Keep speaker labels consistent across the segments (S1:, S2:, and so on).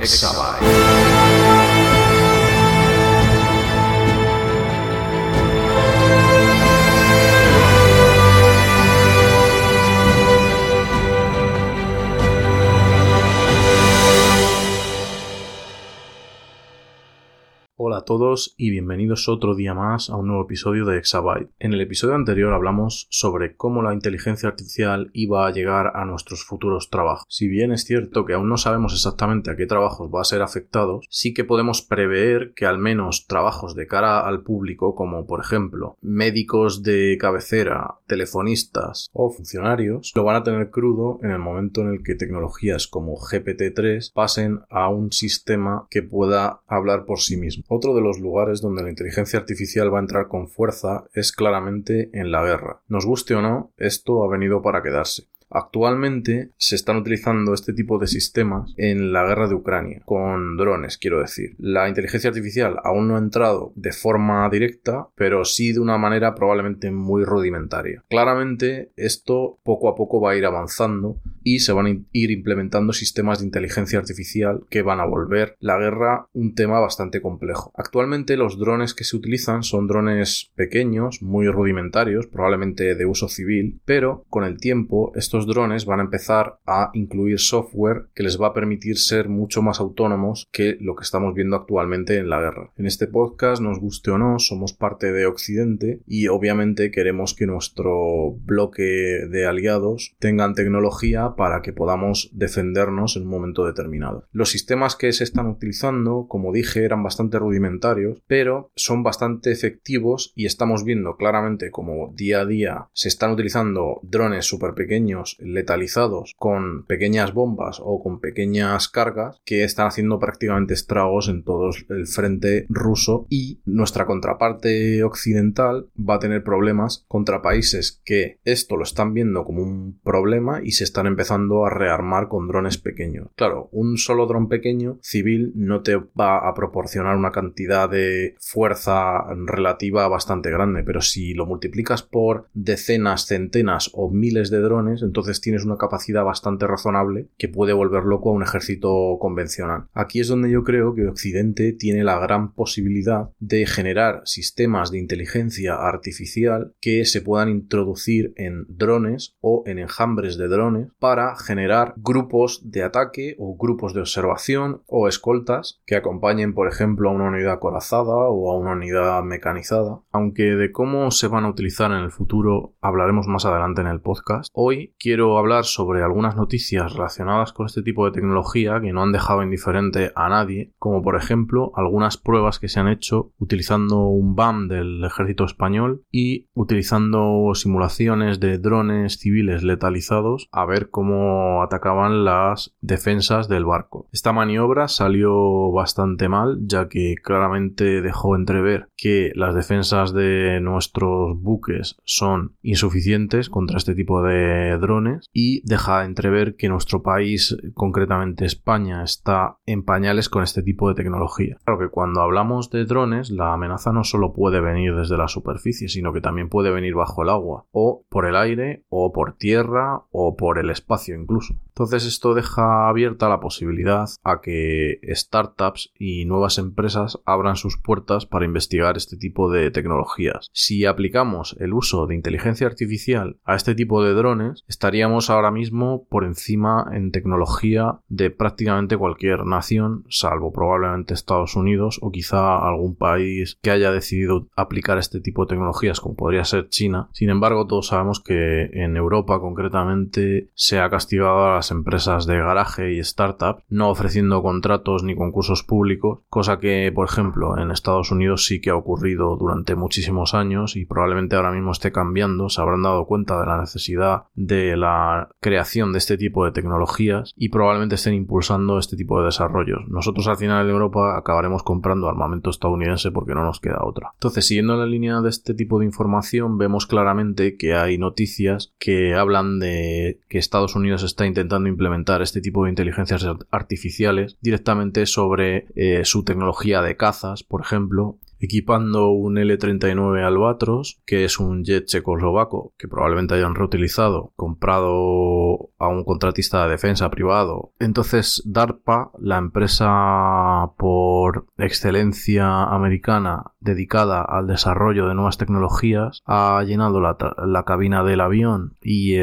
S1: Exabyte.
S2: Todos y bienvenidos otro día más a un nuevo episodio de Exabyte. En el episodio anterior hablamos sobre cómo la inteligencia artificial iba a llegar a nuestros futuros trabajos. Si bien es cierto que aún no sabemos exactamente a qué trabajos va a ser afectados, sí que podemos prever que al menos trabajos de cara al público como por ejemplo médicos de cabecera, telefonistas o funcionarios lo van a tener crudo en el momento en el que tecnologías como GPT-3 pasen a un sistema que pueda hablar por sí mismo. Otro de los lugares donde la inteligencia artificial va a entrar con fuerza es claramente en la guerra. Nos guste o no, esto ha venido para quedarse. Actualmente se están utilizando este tipo de sistemas en la guerra de Ucrania, con drones, quiero decir. La inteligencia artificial aún no ha entrado de forma directa, pero sí de una manera probablemente muy rudimentaria. Claramente esto poco a poco va a ir avanzando y se van a ir implementando sistemas de inteligencia artificial que van a volver la guerra un tema bastante complejo. Actualmente los drones que se utilizan son drones pequeños, muy rudimentarios, probablemente de uso civil, pero con el tiempo estos drones van a empezar a incluir software que les va a permitir ser mucho más autónomos que lo que estamos viendo actualmente en la guerra. En este podcast, nos guste o no, somos parte de Occidente y obviamente queremos que nuestro bloque de aliados tengan tecnología para que podamos defendernos en un momento determinado. Los sistemas que se están utilizando, como dije, eran bastante rudimentarios, pero son bastante efectivos y estamos viendo claramente como día a día se están utilizando drones súper pequeños letalizados con pequeñas bombas o con pequeñas cargas que están haciendo prácticamente estragos en todo el frente ruso y nuestra contraparte occidental va a tener problemas contra países que esto lo están viendo como un problema y se están empezando a rearmar con drones pequeños. Claro, un solo dron pequeño civil no te va a proporcionar una cantidad de fuerza relativa bastante grande, pero si lo multiplicas por decenas, centenas o miles de drones, entonces tienes una capacidad bastante razonable que puede volver loco a un ejército convencional. Aquí es donde yo creo que Occidente tiene la gran posibilidad de generar sistemas de inteligencia artificial que se puedan introducir en drones o en enjambres de drones para generar grupos de ataque o grupos de observación o escoltas que acompañen por ejemplo a una unidad acorazada o a una unidad mecanizada. Aunque de cómo se van a utilizar en el futuro hablaremos más adelante en el podcast, hoy quiero hablar sobre algunas noticias relacionadas con este tipo de tecnología que no han dejado indiferente a nadie, como por ejemplo algunas pruebas que se han hecho utilizando un BAM del ejército español y utilizando simulaciones de drones civiles letalizados a ver cómo atacaban las defensas del barco. Esta maniobra salió bastante mal, ya que claramente dejó entrever que las defensas de nuestros buques son insuficientes contra este tipo de drones y deja entrever que nuestro país, concretamente España, está en pañales con este tipo de tecnología. Claro que cuando hablamos de drones, la amenaza no solo puede venir desde la superficie, sino que también puede venir bajo el agua, o por el aire, o por tierra, o por el espacio incluso. Entonces esto deja abierta la posibilidad a que startups y nuevas empresas abran sus puertas para investigar este tipo de tecnologías. Si aplicamos el uso de inteligencia artificial a este tipo de drones, estaríamos ahora mismo por encima en tecnología de prácticamente cualquier nación, salvo probablemente Estados Unidos o quizá algún país que haya decidido aplicar este tipo de tecnologías como podría ser China. Sin embargo, todos sabemos que en Europa concretamente se ha castigado a las empresas de garaje y startup, no ofreciendo contratos ni concursos públicos, cosa que, por ejemplo, en Estados Unidos sí que ha ocurrido durante muchísimos años y probablemente ahora mismo esté cambiando, se habrán dado cuenta de la necesidad de la creación de este tipo de tecnologías y probablemente estén impulsando este tipo de desarrollos. Nosotros al final en Europa acabaremos comprando armamento estadounidense porque no nos queda otra. Entonces, siguiendo la línea de este tipo de información, vemos claramente que hay noticias que hablan de que Estados Unidos está intentando implementar este tipo de inteligencias artificiales directamente sobre eh, su tecnología de cazas, por ejemplo, equipando un L-39 Albatros, que es un jet checoslovaco que probablemente hayan reutilizado, comprado a un contratista de defensa privado. Entonces DARPA, la empresa por excelencia americana dedicada al desarrollo de nuevas tecnologías, ha llenado la, cabina del avión y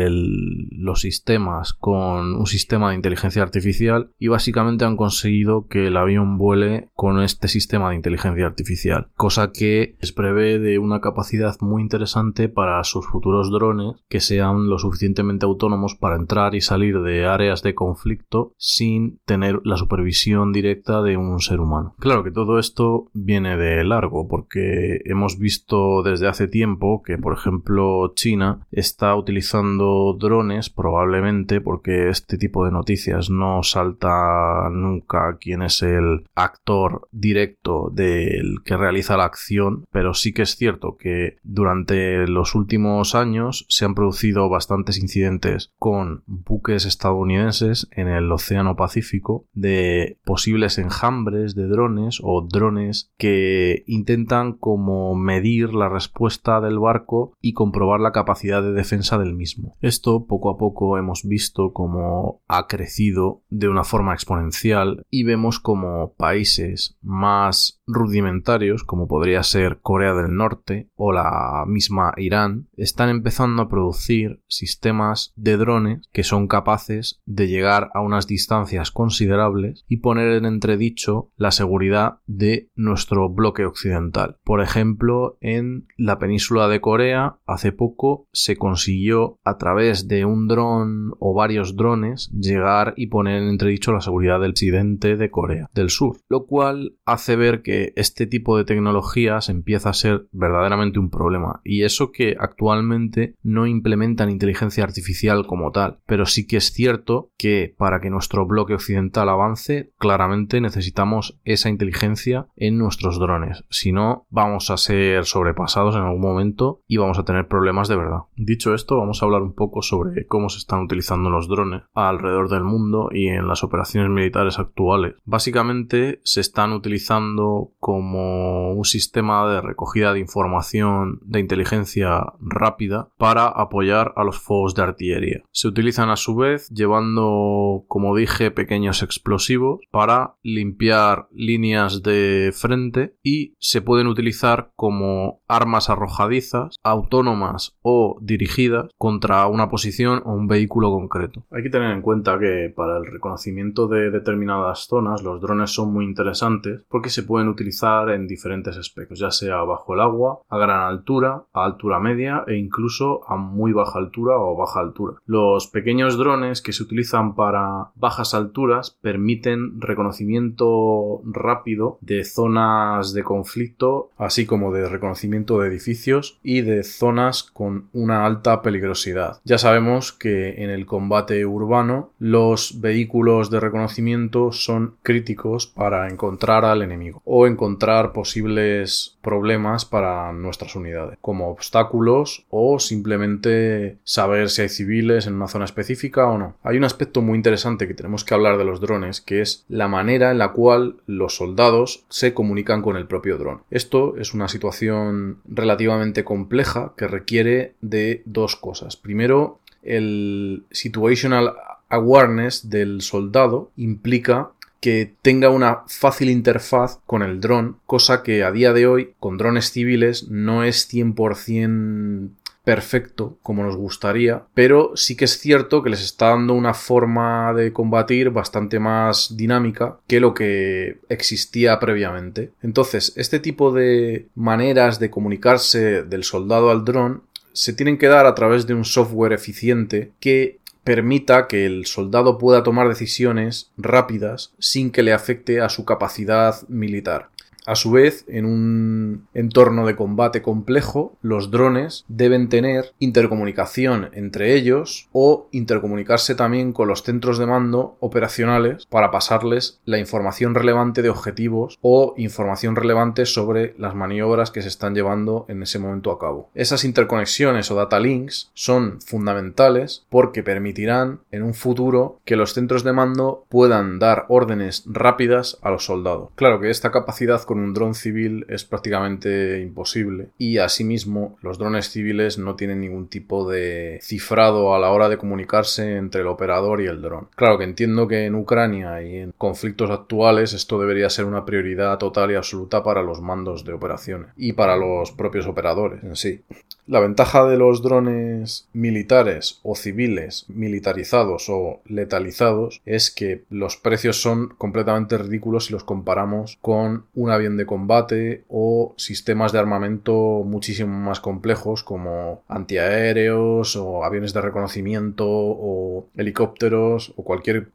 S2: los sistemas con un sistema de inteligencia artificial y básicamente han conseguido que el avión vuele con este sistema de inteligencia artificial, cosa que les prevé de una capacidad muy interesante para sus futuros drones que sean lo suficientemente autónomos para entrar y salir de áreas de conflicto sin tener la supervisión directa de un ser humano. Claro que todo esto viene de largo porque hemos visto desde hace tiempo que por ejemplo China está utilizando drones probablemente porque este tipo de noticias no salta nunca quién es el actor directo del que realiza la acción, pero sí que es cierto que durante los últimos años se han producido bastantes incidentes con buques estadounidenses en el Océano Pacífico de posibles enjambres de drones o drones que intentan como medir la respuesta del barco y comprobar la capacidad de defensa del mismo. Esto poco a poco hemos visto como ha crecido de una forma exponencial y vemos como países más rudimentarios como podría ser Corea del Norte o la misma Irán están empezando a producir sistemas de drones que son capaces de llegar a unas distancias considerables y poner en entredicho la seguridad de nuestro bloque occidental. Por ejemplo, en la península de Corea hace poco se consiguió a través de un dron o varios drones llegar y poner en entredicho la seguridad del occidente de Corea del Sur, lo cual hace ver que este tipo de tecnologías empieza a ser verdaderamente un problema y eso que actualmente no implementan inteligencia artificial como tal, pero sí que es cierto que para que nuestro bloque occidental avance, claramente necesitamos esa inteligencia en nuestros drones, si no vamos a ser sobrepasados en algún momento y vamos a tener problemas de verdad. Dicho esto, vamos a hablar un poco sobre cómo se están utilizando los drones alrededor del mundo y en las operaciones militares actuales. Básicamente se están utilizando como un sistema de recogida de información de inteligencia rápida para apoyar a los fuegos de artillería. Se utilizan a su vez llevando, como dije, pequeños explosivos para limpiar líneas de frente y se pueden utilizar como armas arrojadizas, autónomas o dirigidas contra una posición o un vehículo concreto. Hay que tener en cuenta que para el reconocimiento de determinadas zonas los drones son muy interesantes porque se pueden utilizar en diferentes aspectos, ya sea bajo el agua, a gran altura, a altura media e incluso a muy baja altura o baja altura. Los pequeños drones que se utilizan para bajas alturas permiten reconocimiento rápido de zonas de conflicto, así como de reconocimiento de edificios y de zonas con una alta peligrosidad. Ya sabemos que en el combate urbano los vehículos de reconocimiento son críticos para encontrar al enemigo encontrar posibles problemas para nuestras unidades, como obstáculos o simplemente saber si hay civiles en una zona específica o no. Hay un aspecto muy interesante que tenemos que hablar de los drones, que es la manera en la cual los soldados se comunican con el propio dron. Esto es una situación relativamente compleja que requiere de dos cosas. Primero, el situational awareness del soldado implica que tenga una fácil interfaz con el dron, cosa que a día de hoy con drones civiles no es 100% perfecto como nos gustaría, pero sí que es cierto que les está dando una forma de combatir bastante más dinámica que lo que existía previamente. Entonces, este tipo de maneras de comunicarse del soldado al dron se tienen que dar a través de un software eficiente que permita que el soldado pueda tomar decisiones rápidas sin que le afecte a su capacidad militar. A su vez, en un entorno de combate complejo, los drones deben tener intercomunicación entre ellos o intercomunicarse también con los centros de mando operacionales para pasarles la información relevante de objetivos o información relevante sobre las maniobras que se están llevando en ese momento a cabo. Esas interconexiones o data links son fundamentales porque permitirán en un futuro que los centros de mando puedan dar órdenes rápidas a los soldados. Claro que esta capacidad con un dron civil es prácticamente imposible y asimismo los drones civiles no tienen ningún tipo de cifrado a la hora de comunicarse entre el operador y el dron. Claro que entiendo que en Ucrania y en conflictos actuales esto debería ser una prioridad total y absoluta para los mandos de operaciones y para los propios operadores en sí. La ventaja de los drones militares o civiles militarizados o letalizados es que los precios son completamente ridículos si los comparamos con un avión de combate o sistemas de armamento muchísimo más complejos como antiaéreos o aviones de reconocimiento o helicópteros o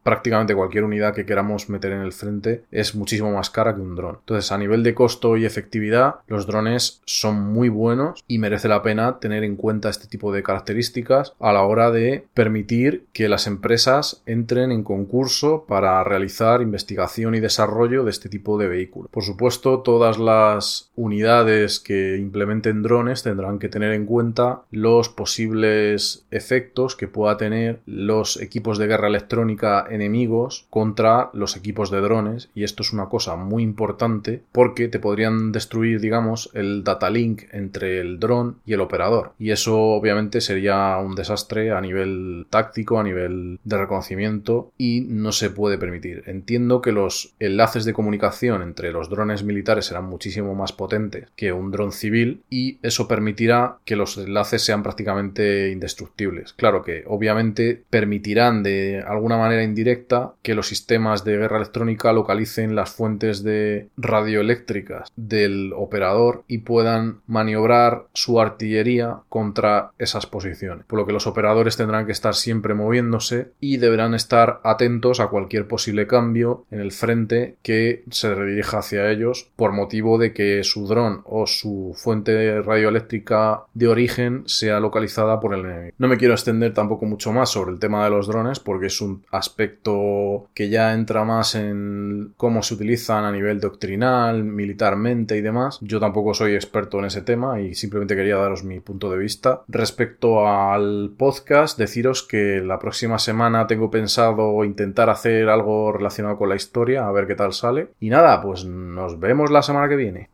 S2: prácticamente cualquier unidad que queramos meter en el frente es muchísimo más cara que un dron. Entonces a nivel de costo y efectividad los drones son muy buenos y merece la pena tener en cuenta este tipo de características a la hora de permitir que las empresas entren en concurso para realizar investigación y desarrollo de este tipo de vehículos. Por supuesto, todas las unidades que implementen drones tendrán que tener en cuenta los posibles efectos que pueda tener los equipos de guerra electrónica enemigos contra los equipos de drones y esto es una cosa muy importante porque te podrían destruir digamos el data link entre el dron y el operador. Y eso obviamente sería un desastre a nivel táctico, a nivel de reconocimiento y no se puede permitir. Entiendo que los enlaces de comunicación entre los drones militares serán muchísimo más potentes que un dron civil y eso permitirá que los enlaces sean prácticamente indestructibles. Claro que obviamente permitirán de alguna manera indirecta que los sistemas de guerra electrónica localicen las fuentes de radioeléctricas del operador y puedan maniobrar su artillería contra esas posiciones, por lo que los operadores tendrán que estar siempre moviéndose y deberán estar atentos a cualquier posible cambio en el frente que se redirija hacia ellos por motivo de que su dron o su fuente radioeléctrica de origen sea localizada por el enemigo. No me quiero extender tampoco mucho más sobre el tema de los drones porque es un aspecto que ya entra más en cómo se utilizan a nivel doctrinal, militarmente y demás. Yo tampoco soy experto en ese tema y simplemente quería daros mi punto de vista. Respecto al podcast, deciros que la próxima semana tengo pensado intentar hacer algo relacionado con la historia, a ver qué tal sale. Y nada, pues nos vemos la semana que viene.